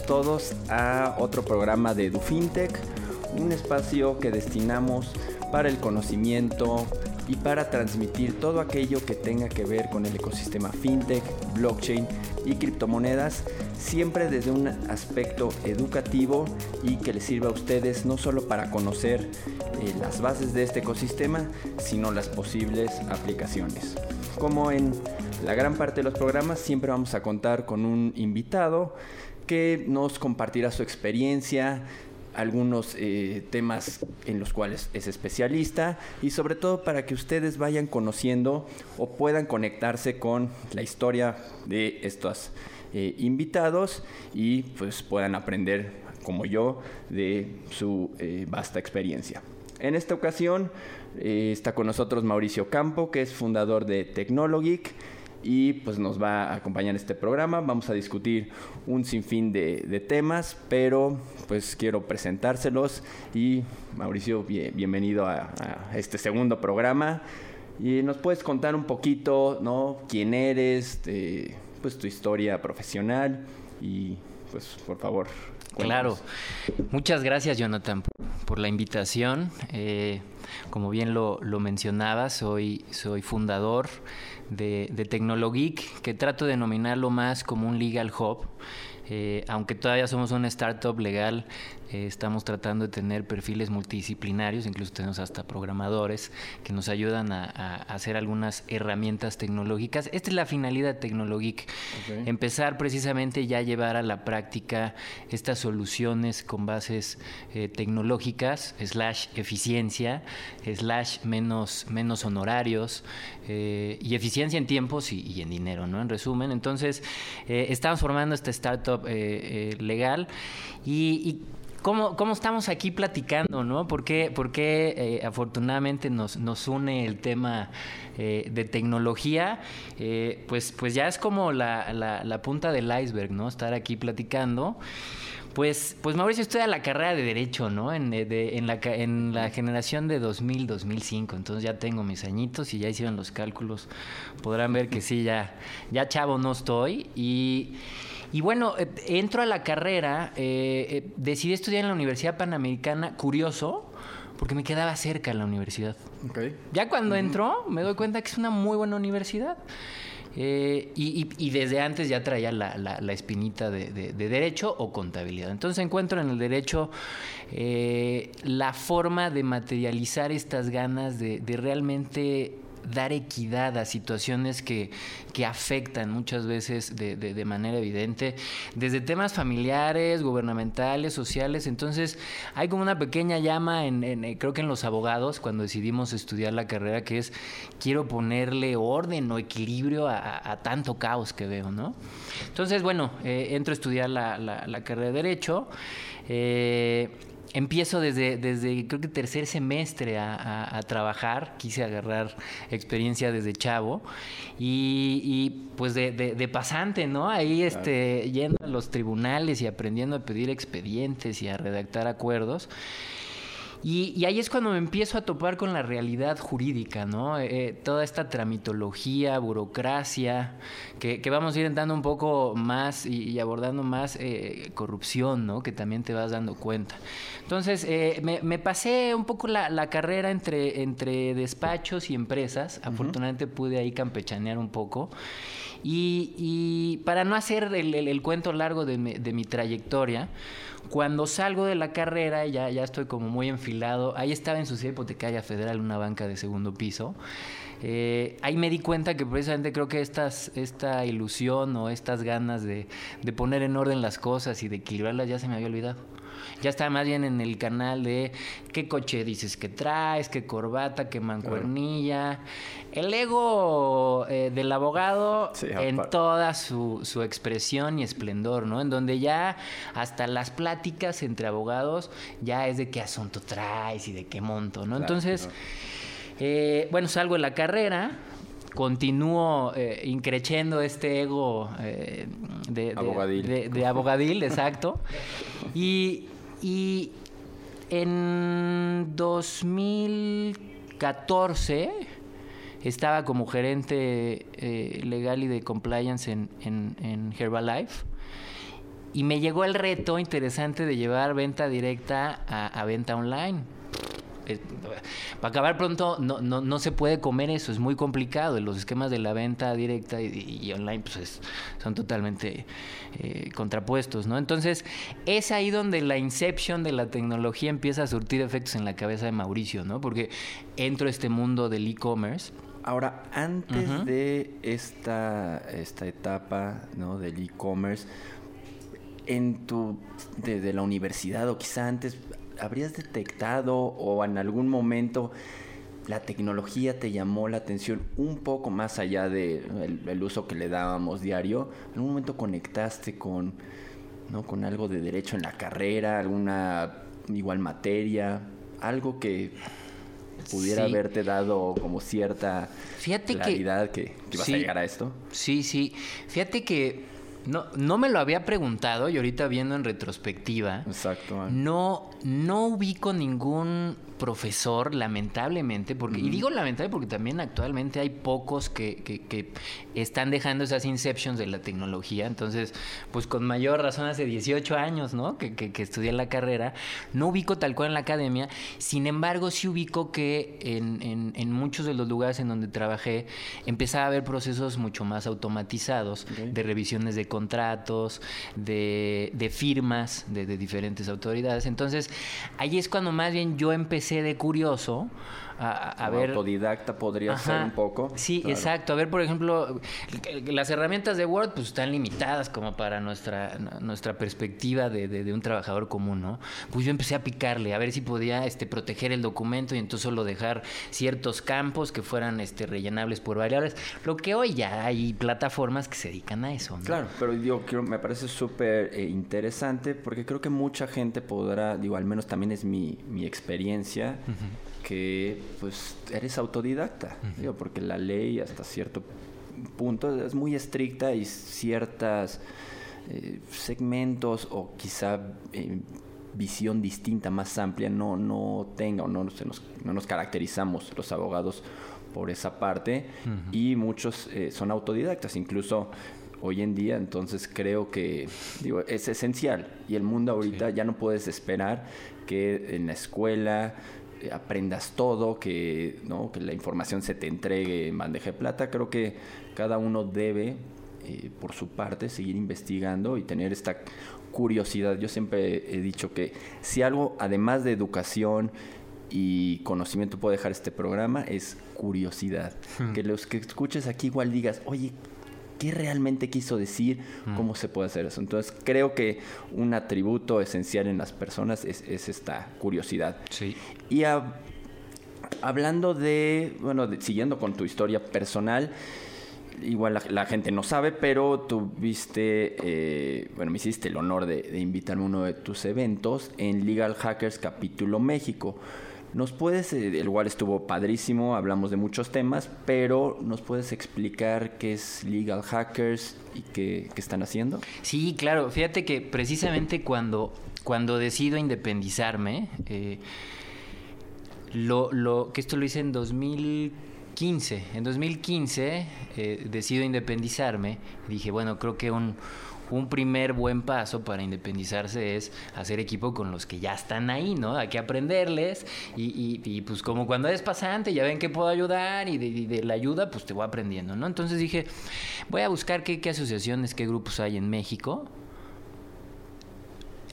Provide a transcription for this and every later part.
todos a otro programa de DuFintech, un espacio que destinamos para el conocimiento y para transmitir todo aquello que tenga que ver con el ecosistema fintech, blockchain y criptomonedas, siempre desde un aspecto educativo y que les sirva a ustedes no solo para conocer eh, las bases de este ecosistema, sino las posibles aplicaciones. Como en la gran parte de los programas, siempre vamos a contar con un invitado que nos compartirá su experiencia, algunos eh, temas en los cuales es especialista y sobre todo para que ustedes vayan conociendo o puedan conectarse con la historia de estos eh, invitados y pues puedan aprender como yo de su eh, vasta experiencia. En esta ocasión está con nosotros Mauricio Campo, que es fundador de Technologic y pues nos va a acompañar este programa. Vamos a discutir un sinfín de, temas, pero pues quiero presentárselos y Mauricio, bienvenido a, este segundo programa. Y nos puedes contar un poquito, ¿no? ¿Quién eres? pues tu historia profesional y pues por favor. Claro. Muchas gracias Jonathan por la invitación. Eh, como bien lo, lo mencionaba, soy, soy fundador de, de Tecnologeek, que trato de denominarlo más como un legal hub. Eh, aunque todavía somos una startup legal, eh, estamos tratando de tener perfiles multidisciplinarios, incluso tenemos hasta programadores que nos ayudan a, hacer algunas herramientas tecnológicas. Esta es la finalidad de Tecnologic, empezar precisamente ya a llevar a la práctica estas soluciones con bases eh, tecnológicas, slash eficiencia, slash menos, menos honorarios eh, y eficiencia en tiempos y, en dinero, ¿no? En resumen, entonces estamos formando esta startup legal y ¿Cómo, ¿Cómo, estamos aquí platicando, no? Porque, porque eh, afortunadamente nos, nos une el tema eh, de tecnología, eh, pues, pues ya es como la, la, punta del iceberg, ¿no? Estar aquí platicando. Pues, pues Mauricio estudia la carrera de Derecho, ¿no? En, en, la, en la generación de 2000-2005. Entonces ya tengo mis añitos y ya hicieron los cálculos. Podrán ver que sí, ya, ya chavo no estoy. Y. Y bueno, eh, entro a la carrera, eh, eh, decidí estudiar en la Universidad Panamericana, curioso, porque me quedaba cerca la universidad. Ya cuando entro, me doy cuenta que es una muy buena universidad. y, desde antes ya traía la, espinita de, derecho o contabilidad. Entonces encuentro en el derecho la forma de materializar estas ganas de realmente dar equidad a situaciones que, que afectan muchas veces de, de, manera evidente, desde temas familiares, gubernamentales, sociales. Entonces, hay como una pequeña llama, en, eh, creo que en los abogados, cuando decidimos estudiar la carrera, que es quiero ponerle orden o equilibrio a, tanto caos que veo, ¿no? Entonces, bueno, eh, entro a estudiar la, la, la carrera de Derecho. Eh, empiezo desde, desde creo que tercer semestre a, trabajar, quise agarrar experiencia desde chavo y, pues de, pasante, ¿no? Ahí este, yendo a los tribunales y aprendiendo a pedir expedientes y a redactar acuerdos. Y, ahí es cuando me empiezo a topar con la realidad jurídica, ¿no? Eh, eh, toda esta tramitología, burocracia, que, vamos a ir entrando un poco más y, abordando más eh, corrupción, ¿no? Que también te vas dando cuenta. Entonces, me, pasé un poco la, carrera entre, entre despachos y empresas. Afortunadamente pude ahí campechanear un poco. Y, para no hacer el, cuento largo de mi trayectoria, cuando salgo de la carrera, ya, ya estoy como muy enfilado, ahí estaba en Sociedad Hipotecaria Federal, una banca de segundo piso. Eh, ahí me di cuenta que precisamente creo que estas, esta ilusión o estas ganas de, de poner en orden las cosas y de equilibrarlas ya se me había olvidado. Ya estaba más bien en el canal de qué coche dices que traes, qué corbata, qué mancuernilla. El ego eh, del abogado en toda su, su, expresión y esplendor, ¿no? En donde ya hasta las pláticas entre abogados ya es de qué asunto traes y de qué monto, ¿no? Entonces, eh, bueno, salgo de la carrera, continúo eh, increciendo este ego eh, de, de, abogadil. exacto. Y, y en 2014 estaba como gerente eh, legal y de compliance en, en, Herbalife. y me llegó el reto interesante de llevar venta directa a, venta online. Para acabar pronto, no, no, no, se puede comer eso, es muy complicado. Los esquemas de la venta directa y, online pues son totalmente eh, contrapuestos, ¿no? Entonces, es ahí donde la inception de la tecnología empieza a surtir efectos en la cabeza de Mauricio, ¿no? Porque entro a este mundo del e-commerce. Ahora, antes de esta, esta etapa ¿no? del e-commerce, en tu desde la universidad o quizá antes habrías detectado o en algún momento la tecnología te llamó la atención un poco más allá del de el uso que le dábamos diario en un momento conectaste con no con algo de derecho en la carrera alguna igual materia algo que pudiera haberte dado como cierta Fíjate claridad que, que, ibas a llegar a esto sí sí. Fíjate que no, no me lo había preguntado y ahorita viendo en retrospectiva. Exacto. No, no ubico ningún profesor, lamentablemente, porque, y digo lamentable porque también actualmente hay pocos que, que, están dejando esas inceptions de la tecnología. Entonces, pues con mayor razón hace 18 años, ¿no? Que, que, estudié la carrera. No ubico tal cual en la academia. Sin embargo, sí ubico que en, en, en muchos de los lugares en donde trabajé empezaba a haber procesos mucho más automatizados de revisiones de contratos, de, de firmas de, de diferentes autoridades. Entonces, ahí es cuando más bien yo empecé de curioso a, ver. Autodidacta podría ser un poco. Sí, exacto. A ver, por ejemplo, las herramientas de Word pues están limitadas como para nuestra, nuestra perspectiva de, un trabajador común, ¿no? Pues yo empecé a picarle, a ver si podía este, proteger el documento y entonces solo dejar ciertos campos que fueran este, rellenables por variables. Lo que hoy ya hay plataformas que se dedican a eso. Claro, pero yo creo, me parece súper eh, interesante porque creo que mucha gente podrá, digo, al menos también es mi, mi experiencia que pues eres autodidacta, porque la ley hasta cierto punto es muy estricta y ciertas eh, segmentos o quizá eh, visión distinta, más amplia, no, no tenga o no, nos, no nos caracterizamos los abogados por esa parte y muchos eh, son autodidactas, incluso hoy en día, entonces creo que digo, es esencial y el mundo ahorita ya no puedes esperar que en la escuela aprendas todo, que, ¿no? que la información se te entregue en bandeja de plata. Creo que cada uno debe, eh, por su parte, seguir investigando y tener esta curiosidad. Yo siempre he dicho que si algo, además de educación, y conocimiento puede dejar este programa es curiosidad. Hmm. Que los que escuches aquí igual digas, oye, qué realmente quiso decir, cómo se puede hacer eso. Entonces creo que un atributo esencial en las personas es, esta curiosidad. Sí. Y hablando de, bueno, siguiendo con tu historia personal, igual la, gente no sabe, pero tuviste, eh, bueno, me hiciste el honor de, de invitarme a uno de tus eventos en Legal Hackers Capítulo México. ¿Nos puedes, eh, el cual estuvo padrísimo, hablamos de muchos temas, pero ¿nos puedes explicar qué es Legal Hackers y qué, están haciendo? Sí, claro. Fíjate que precisamente cuando, cuando decido independizarme, eh, lo, lo, que esto lo hice en 2015. En 2015 eh, decido independizarme. Dije, bueno, creo que un un primer buen paso para independizarse es hacer equipo con los que ya están ahí, ¿no? Hay que aprenderles y, pues como cuando eres pasante ya ven que puedo ayudar y de, la ayuda pues te voy aprendiendo, ¿no? Entonces dije, voy a buscar qué, qué asociaciones, qué grupos hay en México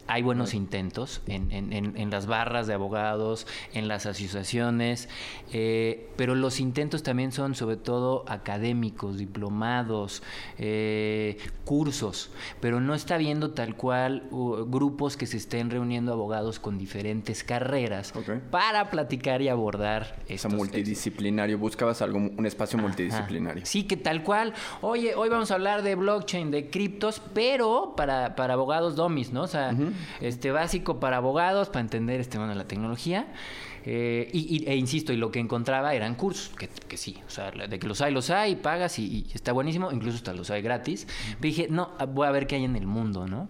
hay buenos intentos en, en, en, las barras de abogados, en las asociaciones, eh, pero los intentos también son sobre todo académicos, diplomados, eh, cursos, pero no está viendo tal cual grupos que se estén reuniendo abogados con diferentes carreras para platicar y abordar eso multidisciplinario, buscabas algo, un espacio multidisciplinario. Sí, que tal cual, oye, hoy vamos a hablar de blockchain, de criptos, pero para, para abogados domis, ¿no? O sea, este básico para abogados, para entender este bueno la tecnología. Eh, y, e insisto, y lo que encontraba eran cursos, que, que, sí, o sea, de que los hay, los hay, pagas y, está buenísimo, incluso hasta los hay gratis. dije, no, voy a ver qué hay en el mundo, ¿no?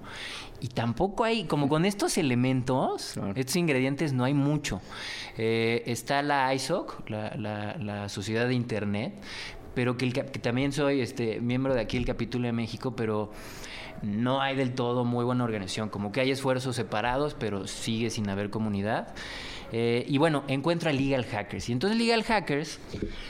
Y tampoco hay, como con estos elementos, estos ingredientes, no hay mucho. Eh, está la ISOC, la, la, Sociedad de Internet, pero que, también soy este, miembro de aquí el capítulo de México, pero no hay del todo muy buena organización, como que hay esfuerzos separados, pero sigue sin haber comunidad. Eh, y bueno, encuentra Legal Hackers. Y entonces Legal Hackers,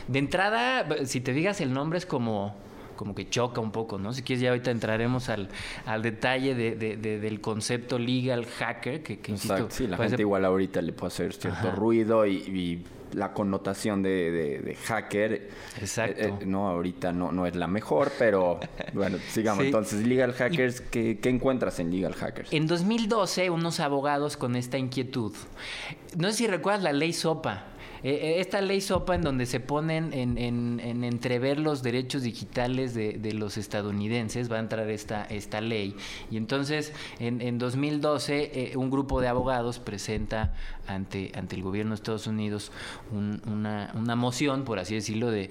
de entrada, si te digas el nombre es como como que choca un poco, ¿no? Si quieres ya ahorita entraremos al, al detalle de, del concepto legal hacker, que, que insisto... Sí, la gente igual ahorita le puede hacer cierto ruido y, la connotación de, hacker. Exacto. Eh, no, ahorita no, no es la mejor, pero bueno, sigamos. Entonces, Legal Hackers, ¿qué, ¿qué, encuentras en Legal Hackers? En 2012, unos abogados con esta inquietud. No sé si recuerdas la ley SOPA. Eh, eh, esta ley SOPA en donde se ponen en, en, entrever los derechos digitales de, de, los estadounidenses, va a entrar esta, esta ley. Y entonces, en, en 2012, eh, un grupo de abogados presenta ante, ante el gobierno de Estados Unidos una, una moción, por así decirlo, de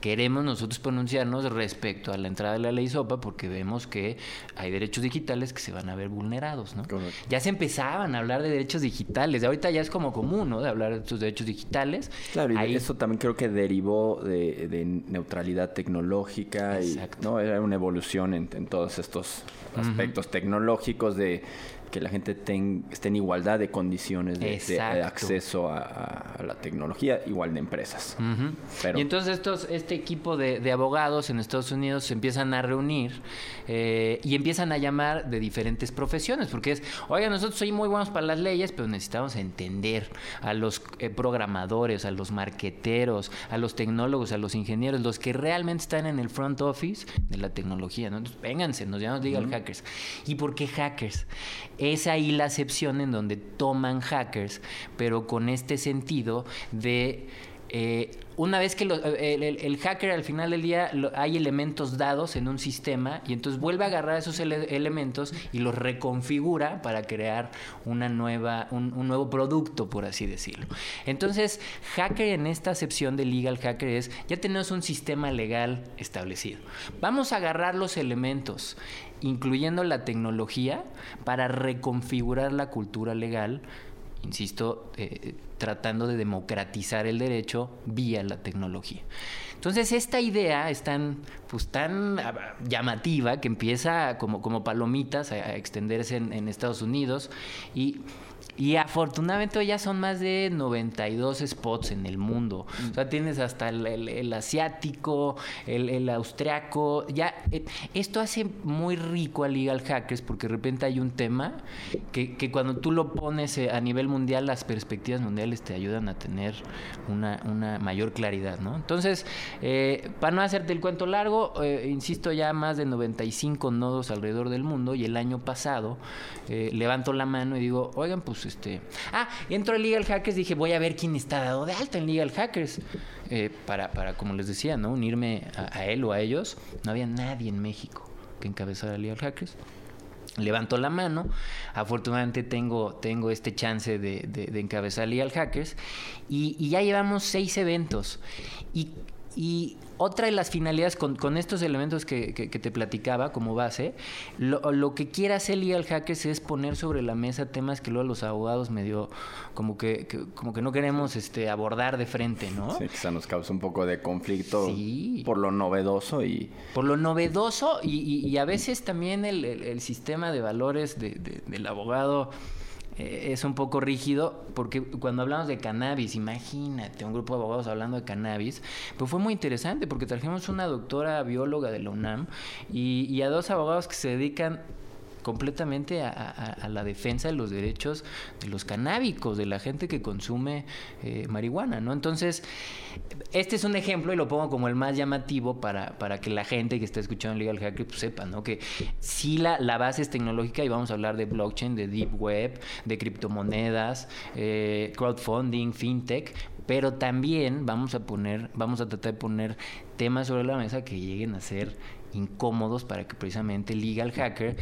queremos nosotros pronunciarnos respecto a la entrada de la ley SOPA porque vemos que hay derechos digitales que se van a ver vulnerados, ¿no? Ya se empezaban a hablar de derechos digitales, ahorita ya es como común, ¿no? De hablar de estos derechos digitales. Claro, y eso también creo que derivó de, neutralidad tecnológica y no era una evolución en, todos estos aspectos tecnológicos de que la gente esté en igualdad de condiciones de, acceso a, la tecnología, igual de empresas. y entonces estos, este equipo de, abogados en Estados Unidos se empiezan a reunir eh, y empiezan a llamar de diferentes profesiones, porque es, oiga, nosotros somos muy buenos para las leyes, pero necesitamos entender a los eh, programadores, a los marqueteros, a los tecnólogos, a los ingenieros, los que realmente están en el front office de la tecnología. ¿no? Entonces, vénganse, nos llamamos legal hackers. ¿Y por qué hackers? Es ahí la acepción en donde toman hackers, pero con este sentido de... Eh, una vez que el, hacker al final del día hay elementos dados en un sistema y entonces vuelve a agarrar esos elementos y los reconfigura para crear una nueva, un, un, nuevo producto, por así decirlo. Entonces, hacker en esta acepción de legal hacker es, ya tenemos un sistema legal establecido. Vamos a agarrar los elementos incluyendo la tecnología, para reconfigurar la cultura legal, insisto, eh, tratando de democratizar el derecho vía la tecnología. Entonces esta idea es tan, pues, tan ah, llamativa que empieza como, como palomitas a, extenderse en, en Estados Unidos y y afortunadamente ya son más de 92 spots en el mundo. O sea, tienes hasta el, asiático, el, austriaco. Ya, eh, esto hace muy rico a Legal Hackers porque de repente hay un tema que, que cuando tú lo pones eh, a nivel mundial, las perspectivas mundiales te ayudan a tener una, una mayor claridad, ¿no? Entonces, eh, para no hacerte el cuento largo, insisto, ya más de 95 nodos alrededor del mundo y el año pasado levanto la mano y digo, oigan, pues este. Ah, entro a Legal Hackers, dije, voy a ver quién está dado de alta en Legal Hackers. Eh, para, para, como les decía, ¿no? Unirme a, él o a ellos. No había nadie en México que encabezara Legal Hackers. Levanto la mano. Afortunadamente tengo, tengo este chance de, de, encabezar Legal Hackers. Y, y, ya llevamos seis eventos. Y y otra de las finalidades con, estos elementos que, te platicaba como base, lo, que quiere hacer Legal Hackers es poner sobre la mesa temas que luego los abogados medio como que, como que no queremos este, abordar de frente, ¿no? Sí, quizá nos causa un poco de conflicto por lo novedoso y... Por lo novedoso y, a veces también el, sistema de valores del abogado es un poco rígido porque cuando hablamos de cannabis, imagínate, un grupo de abogados hablando de cannabis, pues fue muy interesante porque trajimos una doctora bióloga de la UNAM y a dos abogados que se dedican completamente a, la defensa de los derechos de los canábicos, de la gente que consume eh, marihuana, ¿no? Entonces, este es un ejemplo y lo pongo como el más llamativo para, para que la gente que está escuchando Legal Hacker pues, sepa, ¿no? Que sí la, la base es tecnológica y vamos a hablar de blockchain, de deep web, de criptomonedas, eh, crowdfunding, fintech, pero también vamos a poner, vamos a tratar de poner temas sobre la mesa que lleguen a ser incómodos para que precisamente Legal Hacker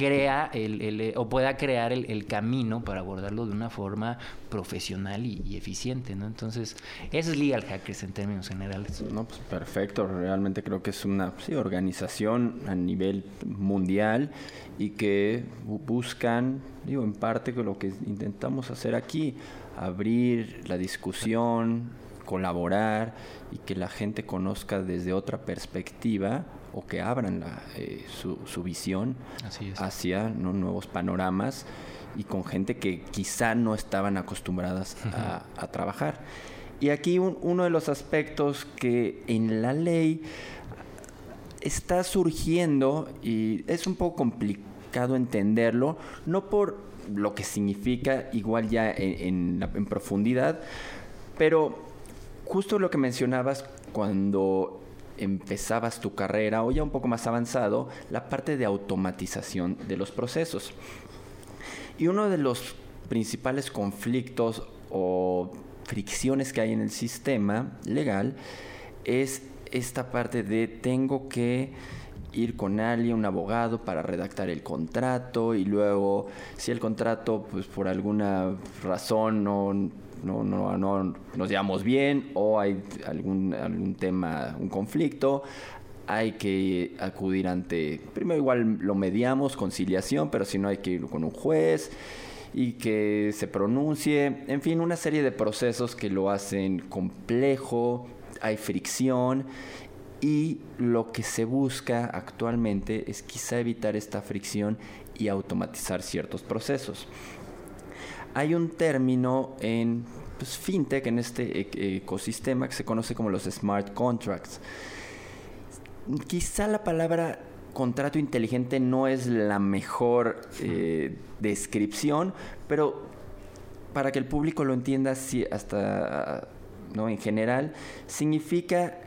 crea el, o pueda crear el, camino para abordarlo de una forma profesional y, eficiente, ¿no? Entonces, eso es Legal Hackers en términos generales. No, pues perfecto, realmente creo que es una organización a nivel mundial y que buscan, digo, en parte lo que intentamos hacer aquí, abrir la discusión, colaborar y que la gente conozca desde otra perspectiva o que abran eh, su, visión hacia nuevos panoramas y con gente que quizá no estaban acostumbradas a, trabajar. Y aquí uno de los aspectos que en la ley está surgiendo y es un poco complicado entenderlo, no por lo que significa igual ya en, en profundidad, pero justo lo que mencionabas cuando empezabas tu carrera o ya un poco más avanzado, la parte de automatización de los procesos. Y uno de los principales conflictos o fricciones que hay en el sistema legal es esta parte de tengo que ir con alguien, un abogado, para redactar el contrato y luego si el contrato pues por alguna razón no, no, no, no nos llevamos bien o hay algún, algún tema, un conflicto, hay que acudir ante, primero igual lo mediamos, conciliación, pero si no hay que ir con un juez y que se pronuncie, en fin, una serie de procesos que lo hacen complejo, hay fricción y lo que se busca actualmente es quizá evitar esta fricción y automatizar ciertos procesos. Hay un término en pues, fintech, en este e-, ecosistema que se conoce como los smart contracts. Quizá la palabra contrato inteligente no es la mejor eh, descripción, pero para que el público lo entienda sí, hasta no en general, significa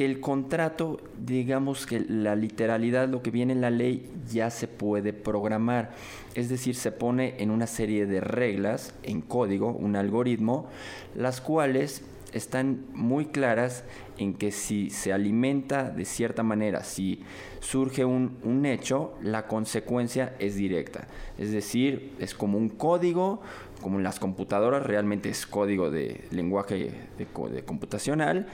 que el contrato, digamos que la literalidad, lo que viene en la ley, ya se puede programar. Es decir, se pone en una serie de reglas, en código, un algoritmo, las cuales están muy claras en que si se alimenta de cierta manera, si surge un, hecho, la consecuencia es directa. Es decir, es como un código, como en las computadoras, realmente es código de lenguaje computacional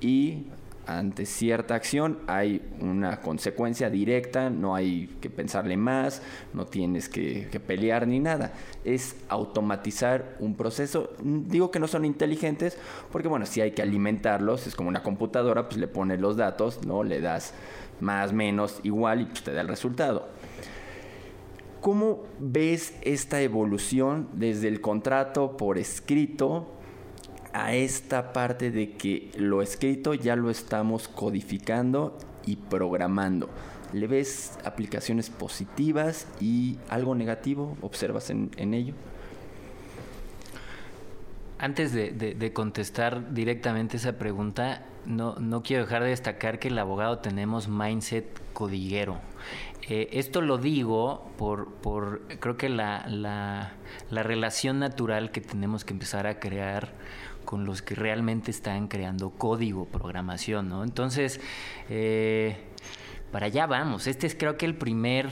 y ante cierta acción hay una consecuencia directa, no hay que pensarle más, no tienes que, pelear ni nada. Es automatizar un proceso. Digo que no son inteligentes porque, bueno, si hay que alimentarlos, es como una computadora, pues le pones los datos, ¿no? Le das más, menos, igual y pues, te da el resultado. ¿Cómo ves esta evolución desde el contrato por escrito a esta parte de que lo escrito ya lo estamos codificando y programando. ¿Le ves aplicaciones positivas y algo negativo? ¿Observas en, ello? Antes de, contestar directamente esa pregunta, no, no, quiero dejar de destacar que el abogado tenemos mindset codiguero. Eh, esto lo digo por, por creo que la, la, la relación natural que tenemos que empezar a crear con los que realmente están creando código, programación, ¿no? Entonces, eh, para allá vamos. Este es creo que el primer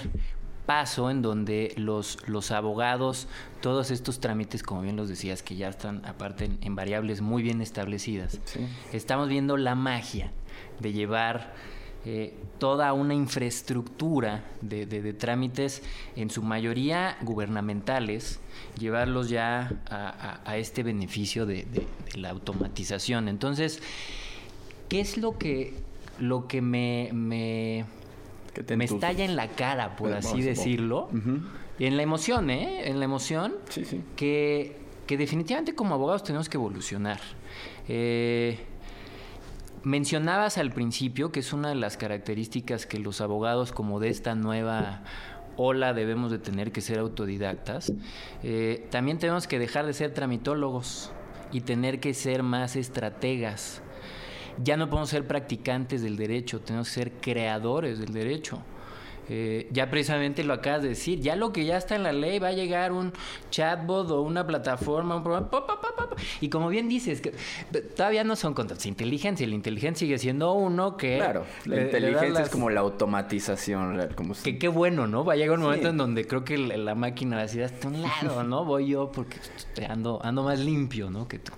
paso en donde los, los abogados, todos estos trámites, como bien los decías, que ya están aparte en, variables muy bien establecidas, estamos viendo la magia de llevar eh, toda una infraestructura de, trámites, en su mayoría gubernamentales, llevarlos ya a, este beneficio de, la automatización. Entonces, ¿qué es lo que, lo que me, me, me estalla en la cara, por así decirlo? Y en la emoción, ¿eh? En la emoción, Que, que definitivamente como abogados tenemos que evolucionar. Eh, Mencionabas al principio que es una de las características que los abogados como de esta nueva ola debemos de tener que ser autodidactas. Eh, también tenemos que dejar de ser tramitólogos y tener que ser más estrategas. Ya no podemos ser practicantes del derecho, tenemos que ser creadores del derecho. Eh, ya precisamente lo acabas de decir, ya lo que ya está en la ley va a llegar un chatbot o una plataforma, un programa, y como bien dices, que todavía no son contratos inteligencia, la inteligencia sigue siendo uno que... Claro, la inteligencia es como la automatización, como Que qué bueno, ¿no? Va a llegar un momento en donde creo que la, máquina va a decir, hasta un lado, ¿no? Voy yo porque ando, ando más limpio, ¿no? Que tú.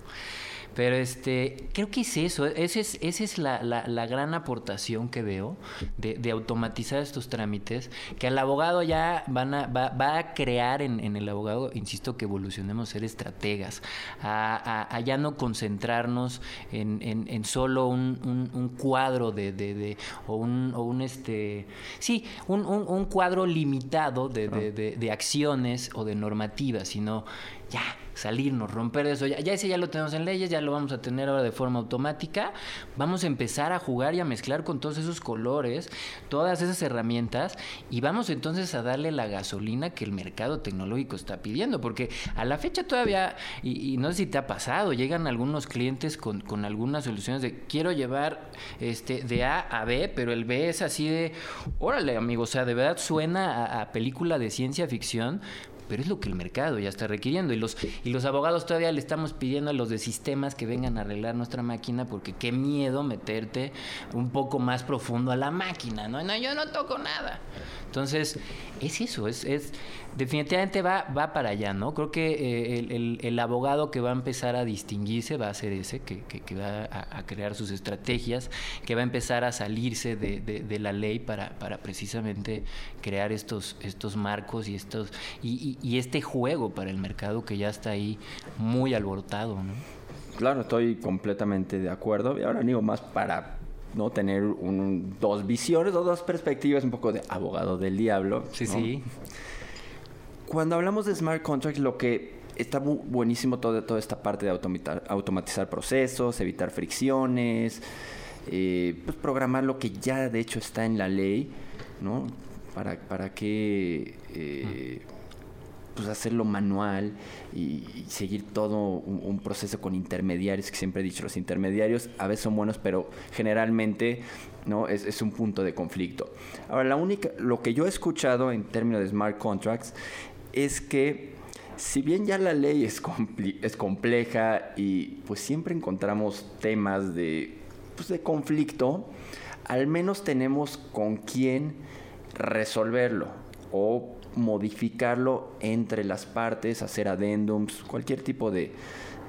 Pero este, creo que es eso, esa es, esa es la, la, gran aportación que veo de, automatizar estos trámites, que al abogado ya van a, va, va a crear en, en, el abogado, insisto, que evolucionemos a ser estrategas, a, a, ya no concentrarnos en, en, en solo un, un, cuadro de, de, de, o un, o un este, sí, un, un cuadro limitado de, de acciones o de normativas, sino ya salirnos, romper eso. Ya, ya, ese ya lo tenemos en leyes, ya lo vamos a tener ahora de forma automática. Vamos a empezar a jugar y a mezclar con todos esos colores, todas esas herramientas y vamos entonces a darle la gasolina que el mercado tecnológico está pidiendo. Porque a la fecha todavía, y, no sé si te ha pasado, llegan algunos clientes con, con algunas soluciones de quiero llevar este de A a B, pero el B es así de, órale amigo, o sea, de verdad suena a, a película de ciencia ficción, pero es lo que el mercado ya está requiriendo y los y los abogados todavía le estamos pidiendo a los de sistemas que vengan a arreglar nuestra máquina porque qué miedo meterte un poco más profundo a la máquina, ¿no? no yo no toco nada. Entonces, es eso, es, es definitivamente va, va para allá, ¿no? Creo que eh, el, abogado que va a empezar a distinguirse va a ser ese, que, que, va a, crear sus estrategias, que va a empezar a salirse de, de, la ley para, para, precisamente crear estos, estos marcos y, estos, y, y, este juego para el mercado que ya está ahí muy alborotado, ¿no? Claro, estoy completamente de acuerdo. Y ahora digo más para ¿no? Tener un, dos visiones o dos perspectivas, un poco de abogado del diablo. Sí, sí. Cuando hablamos de smart contracts, lo que está buenísimo toda, toda esta parte de automatizar, automatizar procesos, evitar fricciones, eh, pues programar lo que ya de hecho está en la ley, ¿no? Para, para que... Eh, pues hacerlo manual y, seguir todo un, proceso con intermediarios, que siempre he dicho, los intermediarios a veces son buenos, pero generalmente no es, un punto de conflicto. Ahora, la única, lo que yo he escuchado en términos de smart contracts es que si bien ya la ley es, es compleja y pues siempre encontramos temas de, pues, de conflicto, al menos tenemos con quién resolverlo o modificarlo entre las partes, hacer addendums, cualquier tipo de,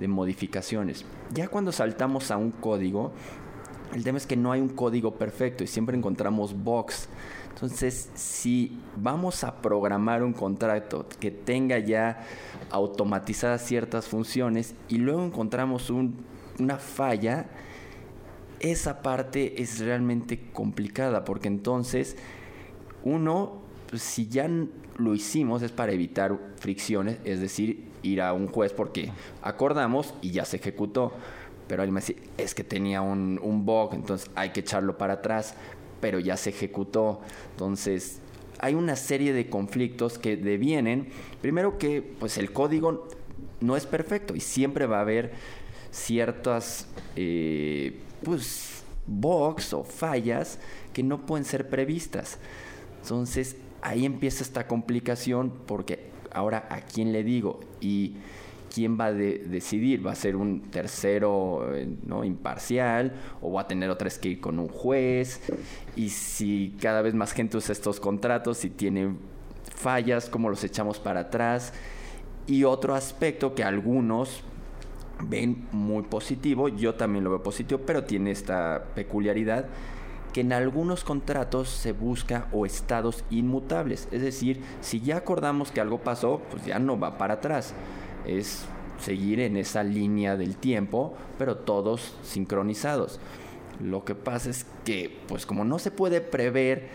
modificaciones. Ya cuando saltamos a un código, el tema es que no hay un código perfecto y siempre encontramos bugs. Entonces, si vamos a programar un contrato que tenga ya automatizadas ciertas funciones y luego encontramos una falla, esa parte es realmente complicada porque entonces uno, pues, si ya lo hicimos es para evitar fricciones, es decir, ir a un juez porque acordamos y ya se ejecutó. Pero alguien me dice, es que tenía un, un bug, entonces hay que echarlo para atrás, pero ya se ejecutó. Entonces, hay una serie de conflictos que devienen. Primero que, pues el código no es perfecto y siempre va a haber ciertas, eh, pues, bugs o fallas que no pueden ser previstas. Entonces, ahí empieza esta complicación porque ahora a quién le digo y quién va a decidir, va a ser un tercero eh, no imparcial o va a tener otra que ir con un juez y si cada vez más gente usa estos contratos si tiene fallas cómo los echamos para atrás y otro aspecto que algunos ven muy positivo yo también lo veo positivo pero tiene esta peculiaridad que en algunos contratos se busca o estados inmutables. Es decir, si ya acordamos que algo pasó, pues ya no va para atrás. Es seguir en esa línea del tiempo, pero todos sincronizados. Lo que pasa es que, pues como no se puede prever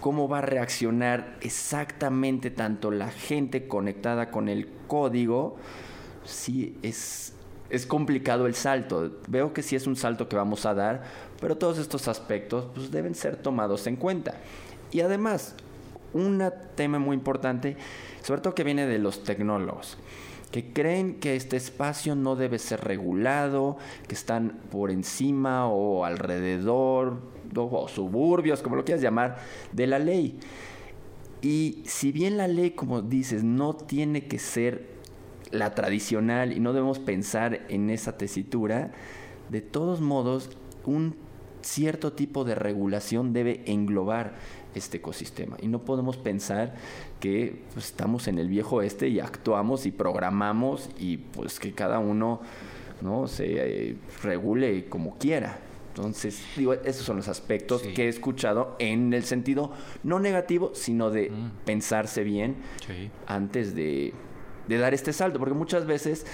cómo va a reaccionar exactamente tanto la gente conectada con el código, sí es, es complicado el salto. Veo que sí es un salto que vamos a dar, pero todos estos aspectos pues, deben ser tomados en cuenta. Y además, un tema muy importante, sobre todo que viene de los tecnólogos, que creen que este espacio no debe ser regulado, que están por encima o alrededor, o suburbios, como lo quieras llamar, de la ley. Y si bien la ley, como dices, no tiene que ser la tradicional y no debemos pensar en esa tesitura, de todos modos, un cierto tipo de regulación debe englobar este ecosistema. Y no podemos pensar que pues, estamos en el viejo este y actuamos y programamos y pues que cada uno ¿no? Se eh, regule como quiera. Entonces, digo, esos son los aspectos que he escuchado en el sentido no negativo, sino de mm. pensarse bien antes de, dar este salto. Porque muchas veces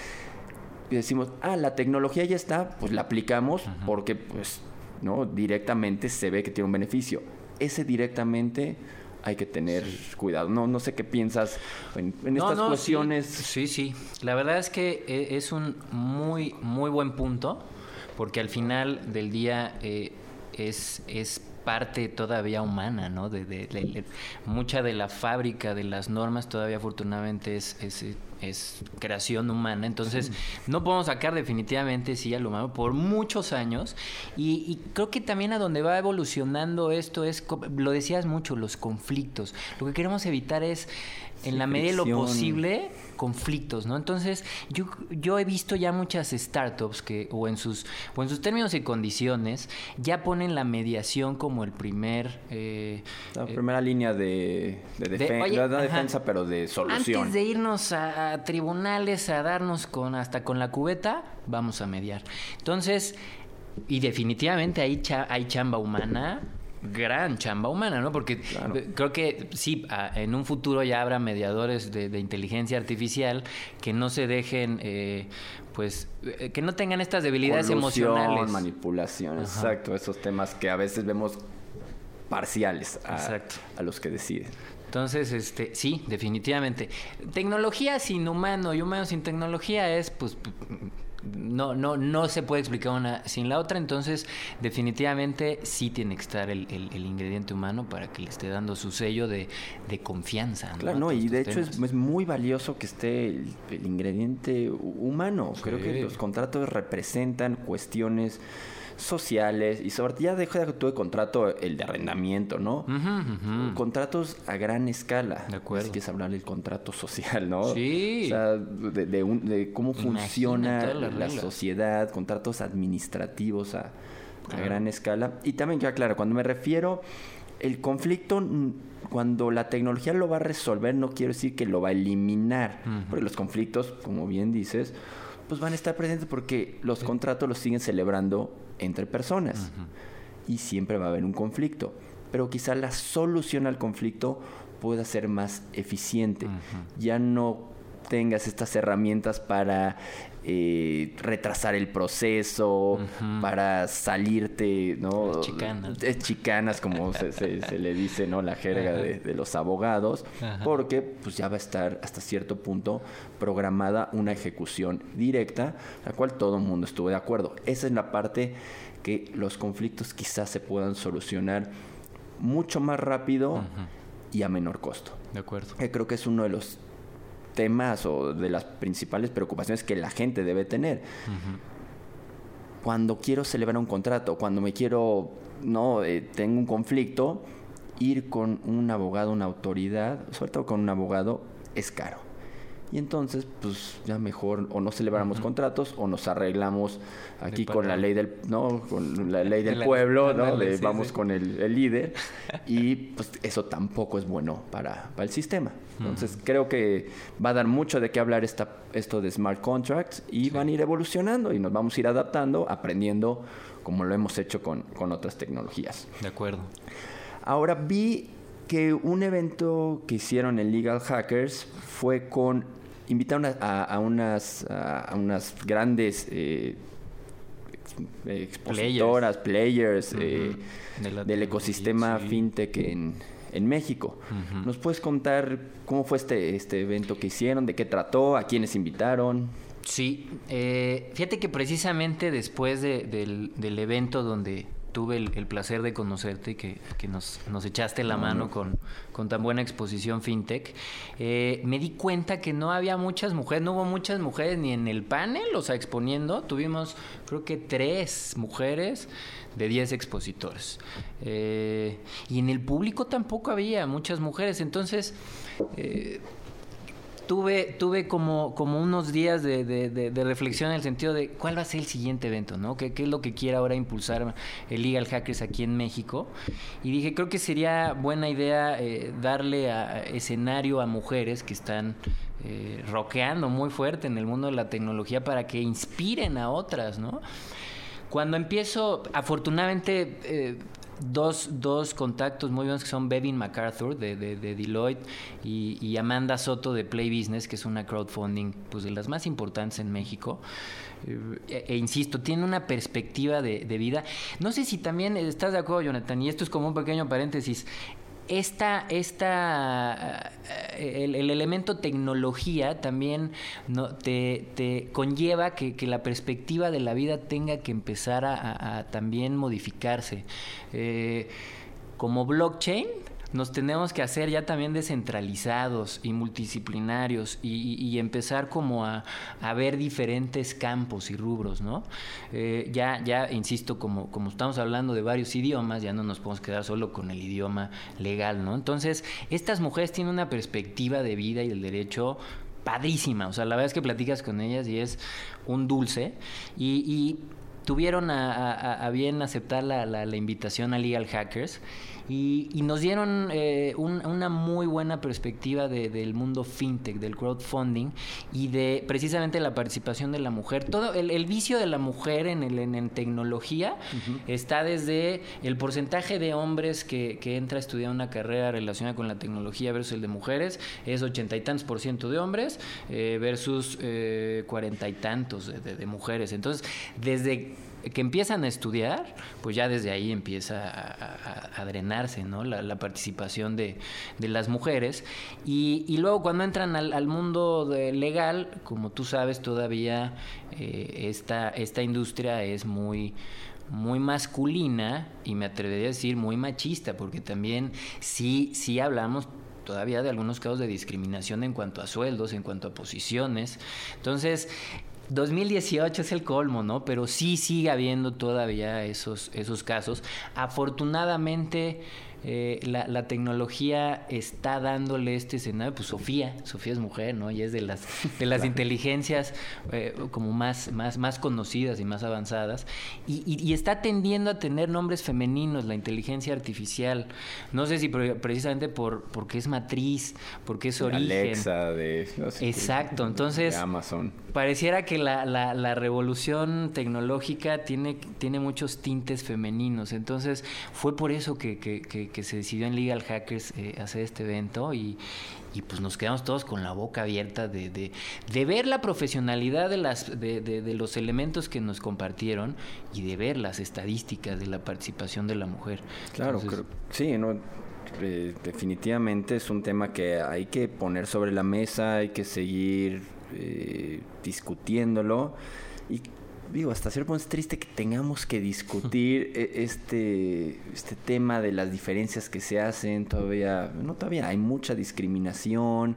decimos, ah, la tecnología ya está, pues la aplicamos porque, pues, ¿no? Directamente se ve que tiene un beneficio. Ese directamente hay que tener cuidado. No, no sé qué piensas en, estas cuestiones. Sí, sí, La verdad es que eh, es un muy, muy buen punto porque al final del día eh, es, es parte todavía humana, ¿no? De, mucha de la fábrica de las normas todavía afortunadamente es, es, es creación humana. Entonces, no podemos sacar definitivamente sí al humano por muchos años. Y, y, creo que también a donde va evolucionando esto es, lo decías mucho, los conflictos. Lo que queremos evitar es en la medida de lo posible, conflictos, ¿no? Entonces, yo, yo he visto ya muchas startups que, o en sus, o en sus términos y condiciones, ya ponen la mediación como el primer... Eh, la primera línea de, de, defensa, pero de solución. Antes de irnos a, tribunales a darnos con hasta con la cubeta, vamos a mediar. Entonces, y definitivamente hay, hay chamba humana gran chamba humana, ¿no? Porque creo que sí, en un futuro ya habrá mediadores de, inteligencia artificial que no se dejen, eh, pues, eh, que no tengan estas debilidades emocionales. manipulación, exacto, esos temas que a veces vemos parciales a, a los que deciden. Entonces, este, sí, definitivamente. Tecnología sin humano y humano sin tecnología es, pues, no, no, no se puede explicar una sin la otra, entonces definitivamente sí tiene que estar el, ingrediente humano para que le esté dando su sello de, confianza. Claro, no, y de hecho es, muy valioso que esté el, ingrediente humano. Creo que los contratos representan cuestiones sociales y sobre todo ya deja de contrato el de arrendamiento, ¿no? Contratos a gran escala. De acuerdo. que es hablar del contrato social, ¿no? Sí. O sea, de, cómo funciona la, sociedad, contratos administrativos a, gran escala. Y también que claro, cuando me refiero el conflicto cuando la tecnología lo va a resolver no quiero decir que lo va a eliminar, porque los conflictos, como bien dices, pues van a estar presentes porque los contratos los siguen celebrando entre personas. Y siempre va a haber un conflicto. Pero quizá la solución al conflicto pueda ser más eficiente. Ya no tengas estas herramientas para eh, retrasar el proceso, para salirte, ¿no? Chicanas. chicanas, como se, le dice, ¿no? La jerga de, los abogados, porque pues ya va a estar hasta cierto punto programada una ejecución directa, la cual todo el mundo estuvo de acuerdo. Esa es la parte que los conflictos quizás se puedan solucionar mucho más rápido y a menor costo. De acuerdo. Que creo que es uno de los temas o de las principales preocupaciones que la gente debe tener. Cuando quiero celebrar un contrato, cuando me quiero, no, eh, tengo un conflicto, ir con un abogado, una autoridad, sobre todo con un abogado, es caro. Y entonces, pues ya mejor o no celebramos contratos o nos arreglamos aquí con la ley del, ¿no? Con la ley del pueblo, ¿no? vamos con el, líder. Y pues eso tampoco es bueno para, el sistema. Entonces creo que va a dar mucho de qué hablar esta, esto de smart contracts y van a ir evolucionando y nos vamos a ir adaptando, aprendiendo como lo hemos hecho con, con otras tecnologías. De acuerdo. Ahora vi que un evento que hicieron en Legal Hackers fue con invitaron a, unas, a, unas grandes eh, expositoras, players, eh, del ecosistema fintech en, en México. ¿Nos puedes contar cómo fue este, este evento que hicieron, de qué trató, a quiénes invitaron? Sí, eh, fíjate que precisamente después del, del evento donde tuve el, placer de conocerte y que, nos, echaste la mano con, tan buena exposición fintech, eh, me di cuenta que no había muchas mujeres, no hubo muchas mujeres ni en el panel, o sea, exponiendo, tuvimos creo que tres mujeres de diez expositores. Eh, y en el público tampoco había muchas mujeres, entonces... Eh, tuve, tuve como, como unos días de, reflexión en el sentido de cuál va a ser el siguiente evento, ¿no? ¿Qué, es lo que quiere ahora impulsar el Legal Hackers aquí en México? Y dije, creo que sería buena idea eh, darle escenario a mujeres que están eh, roqueando muy fuerte en el mundo de la tecnología para que inspiren a otras, ¿no? Cuando empiezo, afortunadamente, eh, dos, dos contactos muy buenos que son Bevin MacArthur de, de, Deloitte y, Amanda Soto de Play Business, que es una crowdfunding pues, de las más importantes en México. Eh, e, insisto, tiene una perspectiva de, de, vida. No sé si también estás de acuerdo, Jonathan, y esto es como un pequeño paréntesis esta, esta eh, el, elemento tecnología también no, te, conlleva que, la perspectiva de la vida tenga que empezar a, también modificarse. Eh, como blockchain, nos tenemos que hacer ya también descentralizados y multidisciplinarios y, empezar como a, ver diferentes campos y rubros, ¿no? Eh, ya, ya, insisto, como, estamos hablando de varios idiomas, ya no nos podemos quedar solo con el idioma legal, ¿no? Entonces, estas mujeres tienen una perspectiva de vida y del derecho padrísima, o sea, la verdad es que platicas con ellas y es un dulce y, tuvieron a, bien aceptar la, la invitación a Legal Hackers y, nos dieron eh, una muy buena perspectiva del mundo fintech, del crowdfunding y de precisamente la participación de la mujer. Todo el, vicio de la mujer en, el, en, tecnología está desde el porcentaje de hombres que, entra a estudiar una carrera relacionada con la tecnología versus el de mujeres, es ochenta y tantos por ciento de hombres eh, versus eh, cuarenta y tantos de mujeres. Entonces, desde que empiezan a estudiar, pues ya desde ahí empieza a, drenarse ¿no? la, participación de, las mujeres. Y, luego cuando entran al, mundo legal, como tú sabes, todavía eh, esta, esta industria es muy muy masculina y me atrevería a decir muy machista, porque también sí, sí hablamos todavía de algunos casos de discriminación en cuanto a sueldos, en cuanto a posiciones. Entonces, 2018 es el colmo, ¿no? Pero sí sigue habiendo todavía esos, esos casos. Afortunadamente, eh, la, tecnología está dándole este escenario, pues Sofía, Sofía es mujer, ¿no? Y es de las, de las inteligencias eh, como más, más, más conocidas y más avanzadas, y, está tendiendo a tener nombres femeninos, la inteligencia artificial. No sé si precisamente por porque es matriz, porque es origen. Alexa de... Exacto, entonces... Amazon. Pareciera que la, la, revolución tecnológica tiene, tiene muchos tintes femeninos, entonces fue por eso que que se decidió en Legal Hackers eh, hacer este evento y, pues nos quedamos todos con la boca abierta de, de, ver la profesionalidad de, las, de, los elementos que nos compartieron y de ver las estadísticas de la participación de la mujer. Claro, sí, no, eh, definitivamente es un tema que hay que poner sobre la mesa, hay que seguir eh, discutiéndolo y digo, hasta cierto punto es triste que tengamos que discutir e, este, este tema de las diferencias que se hacen. Todavía, no todavía, hay mucha discriminación,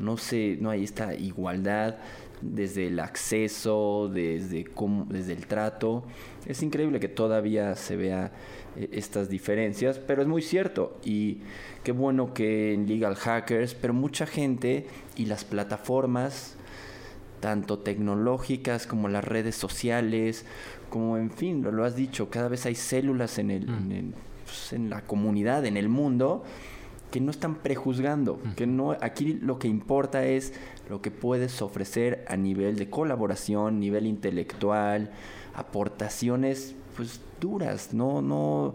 no sé, no hay esta igualdad desde el acceso, desde, cómo, desde el trato. Es increíble que todavía se vea eh, estas diferencias, pero es muy cierto y qué bueno que en Legal Hackers, pero mucha gente y las plataformas tanto tecnológicas como las redes sociales, como en fin, lo, has dicho, cada vez hay células en, el, mm. pues, en, la comunidad, en el mundo, que no están prejuzgando, mm. que no, aquí lo que importa es lo que puedes ofrecer a nivel de colaboración, nivel intelectual, aportaciones pues duras, no, no,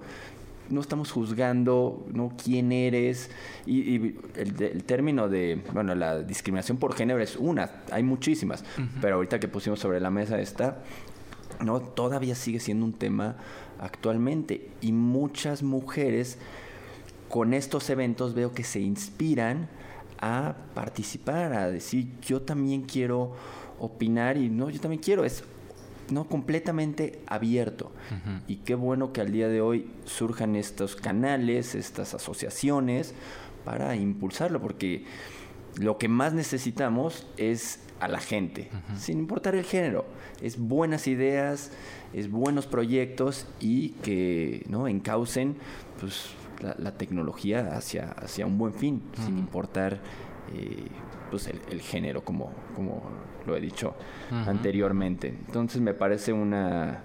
no estamos juzgando ¿no? quién eres. Y, el, término de, bueno, la discriminación por género es una, hay muchísimas, pero ahorita que pusimos sobre la mesa esta, ¿no? todavía sigue siendo un tema actualmente. Y muchas mujeres con estos eventos veo que se inspiran a participar, a decir, yo también quiero opinar y no, yo también quiero, es no completamente abierto. Y qué bueno que al día de hoy surjan estos canales, estas asociaciones para impulsarlo, porque lo que más necesitamos es a la gente, sin importar el género. Es buenas ideas, es buenos proyectos y que no encaucen pues, la, tecnología hacia, hacia un buen fin, sin importar eh, pues el, género, como, como lo he dicho anteriormente. Entonces me parece una,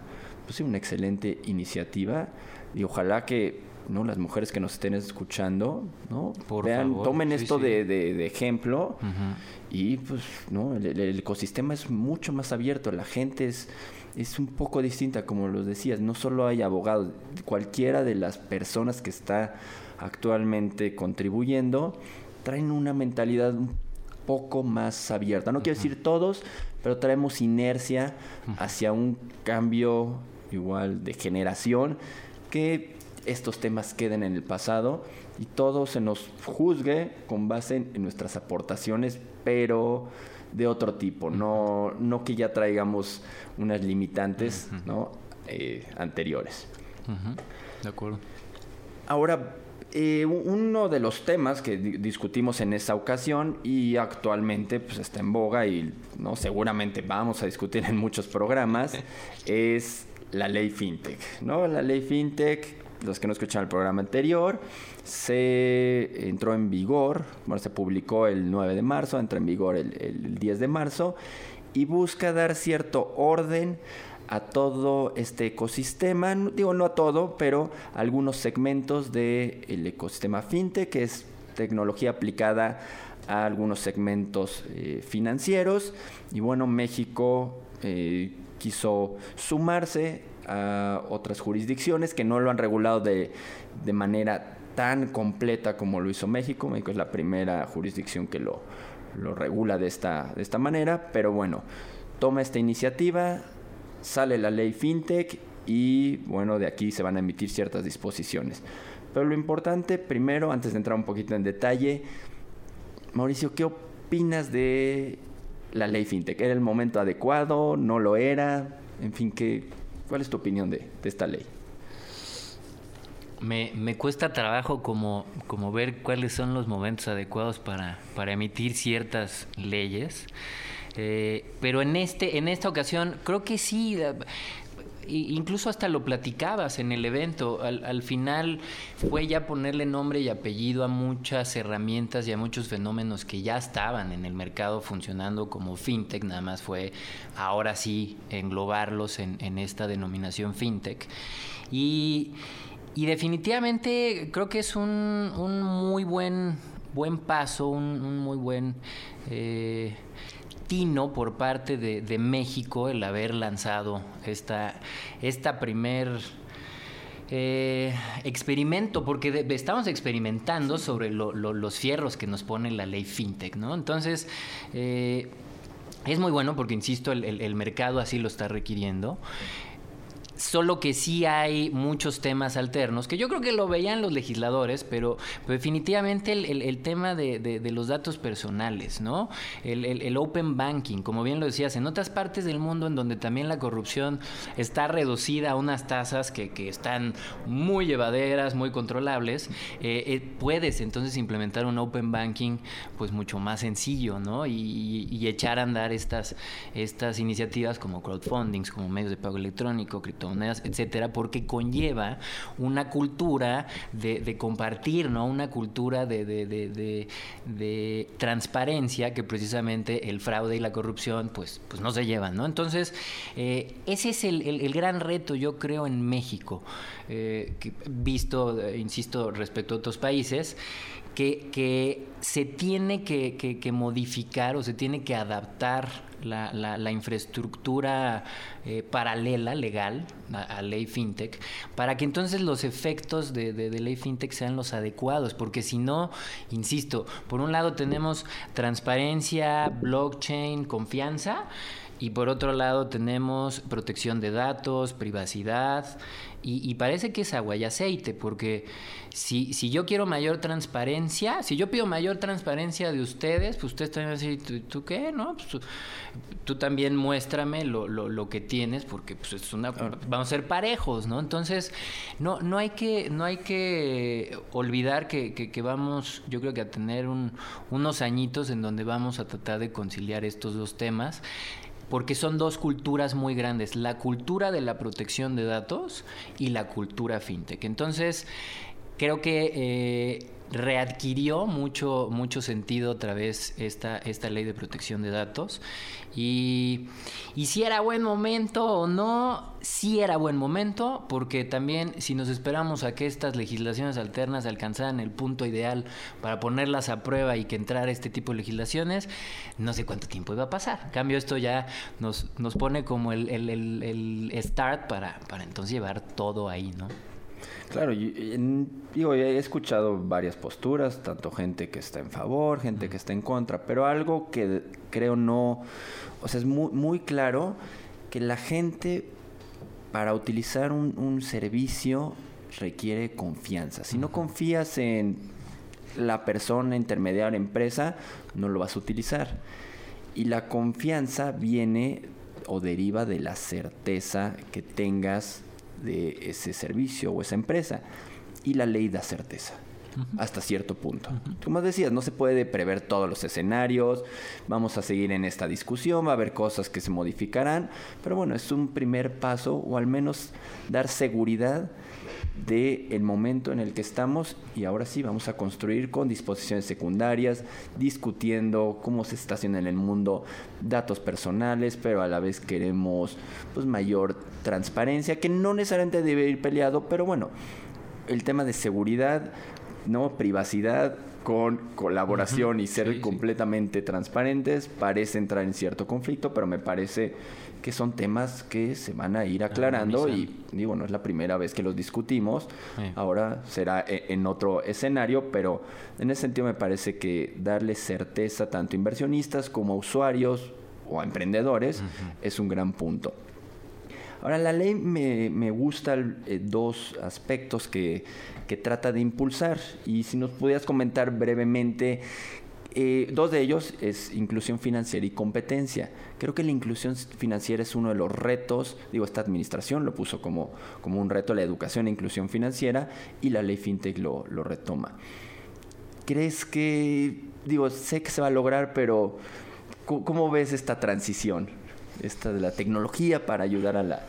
pues una excelente iniciativa y ojalá que ¿no? las mujeres que nos estén escuchando, ¿no? Vean, tomen esto De, ejemplo y pues no, el, ecosistema es mucho más abierto, la gente es, es un poco distinta, como lo decías, no solo hay abogados, cualquiera de las personas que está actualmente contribuyendo traen una mentalidad un poco más abierta. No quiero decir todos, pero traemos inercia hacia un cambio igual de generación que estos temas queden en el pasado y todo se nos juzgue con base en, nuestras aportaciones, pero de otro tipo, no, no que ya traigamos unas limitantes ¿no? Eh, anteriores. De acuerdo. Ahora, eh, uno de los temas que discutimos en esa ocasión y actualmente pues, está en boga y no seguramente vamos a discutir en muchos programas es la ley fintech, ¿no? La ley fintech los que no escucharon el programa anterior, se entró en vigor, bueno, se publicó el 9 de marzo, entra en vigor el, 10 de marzo y busca dar cierto orden a todo este ecosistema, digo no a todo, pero algunos segmentos del ecosistema fintech, que es tecnología aplicada a algunos segmentos eh, financieros. Y bueno, México eh, quiso sumarse a otras jurisdicciones que no lo han regulado de, de manera tan completa como lo hizo México. México es la primera jurisdicción que lo, lo regula de esta, de esta manera, pero bueno, toma esta iniciativa, sale la ley FinTech y bueno, de aquí se van a emitir ciertas disposiciones. Pero lo importante, primero, antes de entrar un poquito en detalle, Mauricio, ¿qué opinas de la ley FinTech? ¿Era el momento adecuado? ¿No lo era? En fin, ¿qué, ¿Cuál es tu opinión de, esta ley? Me, cuesta trabajo como, como ver cuáles son los momentos adecuados para, para emitir ciertas leyes. Eh, pero en este, en esta ocasión, creo que sí incluso hasta lo platicabas en el evento. Al, final fue ya ponerle nombre y apellido a muchas herramientas y a muchos fenómenos que ya estaban en el mercado funcionando como fintech. Nada más fue ahora sí englobarlos en, esta denominación fintech. Y, definitivamente creo que es un, muy buen, buen paso, un, muy buen... Eh, por parte de, México el haber lanzado esta, esta primer eh, experimento, porque estamos experimentando sobre los fierros que nos pone la ley FinTech, ¿no? Entonces, eh, es muy bueno porque, insisto, el, mercado así lo está requiriendo. Solo que sí hay muchos temas alternos, que yo creo que lo veían los legisladores, pero, definitivamente el, tema de, los datos personales, ¿no? El, open banking, como bien lo decías, en otras partes del mundo en donde también la corrupción está reducida a unas tasas que, están muy llevaderas, muy controlables, eh, eh, puedes entonces implementar un open banking pues mucho más sencillo, ¿no? Y, echar a andar estas, estas iniciativas como crowdfundings, como medios de pago electrónico, cripto etcétera, porque conlleva una cultura de, compartir, ¿no? Una cultura de, transparencia que precisamente el fraude y la corrupción, pues, pues no se llevan, ¿no? Entonces, eh, ese es el, gran reto, yo creo, en México, eh, visto, eh, insisto, respecto a otros países que, se tiene que, modificar o se tiene que adaptar la, infraestructura eh, paralela legal a, ley fintech para que entonces los efectos de, ley fintech sean los adecuados porque si no insisto por un lado tenemos transparencia blockchain confianza y por otro lado tenemos protección de datos, privacidad, y, parece que es agua y aceite, porque si, si yo quiero mayor transparencia, si yo pido mayor transparencia de ustedes, pues ustedes también van a decir, ¿tú, qué? ¿No? Pues, tú, también muéstrame lo, lo, lo, que tienes, porque pues, es una, vamos a ser parejos, ¿no? Entonces, no, no, hay, que, no hay que olvidar que, que, vamos, yo creo que a tener un, unos añitos en donde vamos a tratar de conciliar estos dos temas porque son dos culturas muy grandes, la cultura de la protección de datos y la cultura fintech. Entonces, creo que... Eh, readquirió mucho, mucho sentido otra vez esta, esta ley de protección de datos. Y, si era buen momento o no, sí era buen momento, porque también si nos esperamos a que estas legislaciones alternas alcanzaran el punto ideal para ponerlas a prueba y que entrara este tipo de legislaciones, no sé cuánto tiempo iba a pasar. En cambio, esto ya nos, nos pone como el, el, el, el start para, para entonces llevar todo ahí, ¿no? Claro, yo, he escuchado varias posturas, tanto gente que está en favor, gente que está en contra, pero algo que creo no, o sea, es muy, muy claro que la gente para utilizar un, un servicio requiere confianza. Si no confías en la persona intermediaria, empresa, no lo vas a utilizar. Y la confianza viene o deriva de la certeza que tengas de ese servicio o esa empresa. Y la ley da certeza. hasta cierto punto. Como decías, no se puede prever todos los escenarios, vamos a seguir en esta discusión, va a haber cosas que se modificarán, pero bueno, es un primer paso o al menos dar seguridad del el momento en el que estamos y ahora sí vamos a construir con disposiciones secundarias, discutiendo cómo se estaciona en el mundo datos personales, pero a la vez queremos pues mayor transparencia, que no necesariamente debe ir peleado, pero bueno, el tema de seguridad, no privacidad con colaboración y ser completamente transparentes parece entrar en cierto conflicto, pero me parece que son temas que se van a ir aclarando y digo, no es la primera vez que los discutimos, ahora será e, en otro escenario, pero en ese sentido me parece que darle certeza tanto a inversionistas como a usuarios o a emprendedores es un gran punto. Ahora, la ley me, me gusta eh, dos aspectos que, que trata de impulsar y si nos pudieras comentar brevemente eh, dos de ellos es inclusión financiera y competencia. Creo que la inclusión financiera es uno de los retos, digo, esta administración lo puso como, como un reto la educación e inclusión financiera y la ley FinTech lo, lo retoma. ¿Crees que, digo, sé que se va a lograr, pero ¿cómo, ves esta transición, esta de la tecnología para ayudar a la,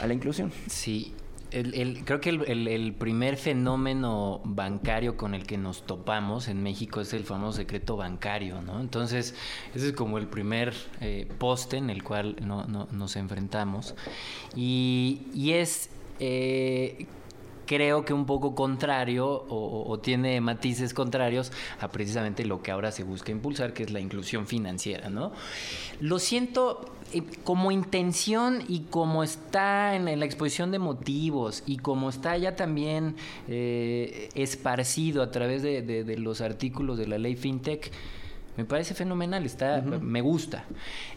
a la inclusión? Sí, el, creo que el, primer fenómeno bancario con el que nos topamos en México es el famoso secreto bancario, ¿no? Entonces, ese es como el primer eh, poste en el cual no, nos enfrentamos. Y, y es eh, creo que un poco contrario o, tiene matices contrarios a precisamente lo que ahora se busca impulsar, que es la inclusión financiera, ¿no? Lo siento eh, como intención y como está en la exposición de motivos y como está ya también eh, esparcido a través de, los artículos de la ley FinTech, me parece fenomenal, está, me gusta.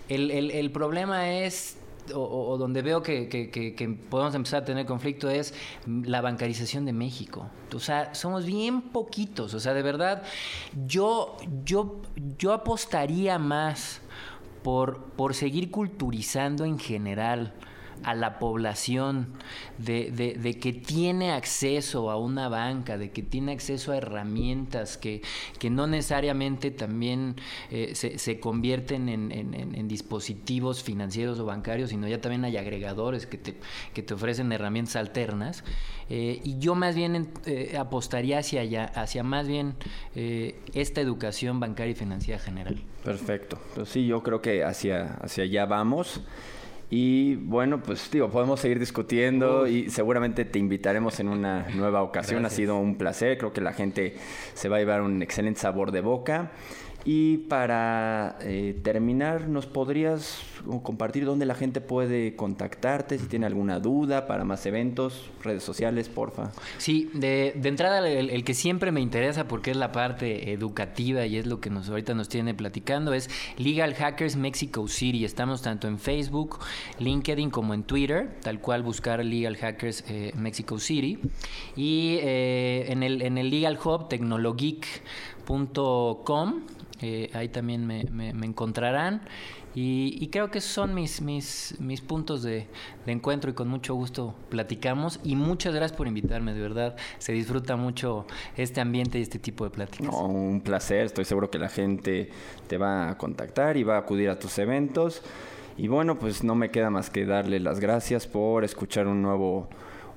El, el problema es o, donde veo que, podemos empezar a tener conflicto es la bancarización de México. O sea, somos bien poquitos. O sea, de verdad, yo, yo, yo apostaría más por, por seguir culturizando en general a la población de, de, que tiene acceso a una banca, de que tiene acceso a herramientas que, que no necesariamente también eh, se, se, convierten en, en, dispositivos financieros o bancarios, sino ya también hay agregadores que te, que te ofrecen herramientas alternas. Eh, y yo más bien eh, apostaría hacia allá, hacia más bien esta educación bancaria y financiera general. Perfecto. Pues sí, yo creo que hacia, hacia allá vamos. Y bueno, pues digo, podemos seguir discutiendo y seguramente te invitaremos en una nueva ocasión. Ha sido un placer, creo que la gente se va a llevar un excelente sabor de boca. Y para eh, terminar, ¿nos podrías compartir dónde la gente puede contactarte? Si tiene alguna duda para más eventos, redes sociales, porfa. Sí, de, entrada el, que siempre me interesa porque es la parte educativa y es lo que nos ahorita nos tiene platicando es Legal Hackers Mexico City. Estamos tanto en Facebook, LinkedIn como en Twitter, tal cual buscar Legal Hackers eh, Mexico City. Y eh, en, el, en el Legal Hub, tecnologeek.com eh, ahí también me, encontrarán. Y, creo que esos son mis, mis, mis puntos de, encuentro y con mucho gusto platicamos. Y muchas gracias por invitarme, de verdad. Se disfruta mucho este ambiente y este tipo de pláticas. un placer, estoy seguro que la gente te va a contactar y va a acudir a tus eventos. Y bueno, pues no me queda más que darle las gracias por escuchar un nuevo,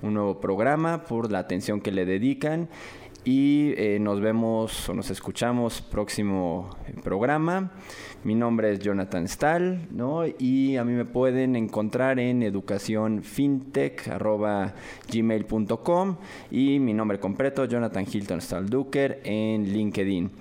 un nuevo programa, por la atención que le dedican y eh, nos vemos o nos escuchamos próximo programa. Mi nombre es Jonathan Stahl, ¿no? Y a mí me pueden encontrar en educacionfintech.gmail.com y mi nombre completo, Jonathan Hilton Stahl Duker, en LinkedIn.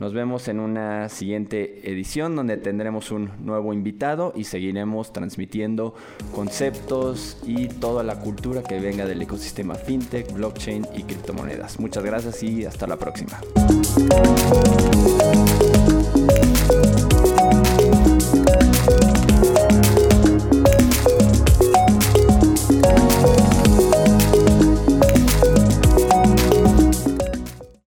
Nos vemos en una siguiente edición donde tendremos un nuevo invitado y seguiremos transmitiendo conceptos y toda la cultura que venga del ecosistema fintech, blockchain y criptomonedas. Muchas gracias y hasta la próxima.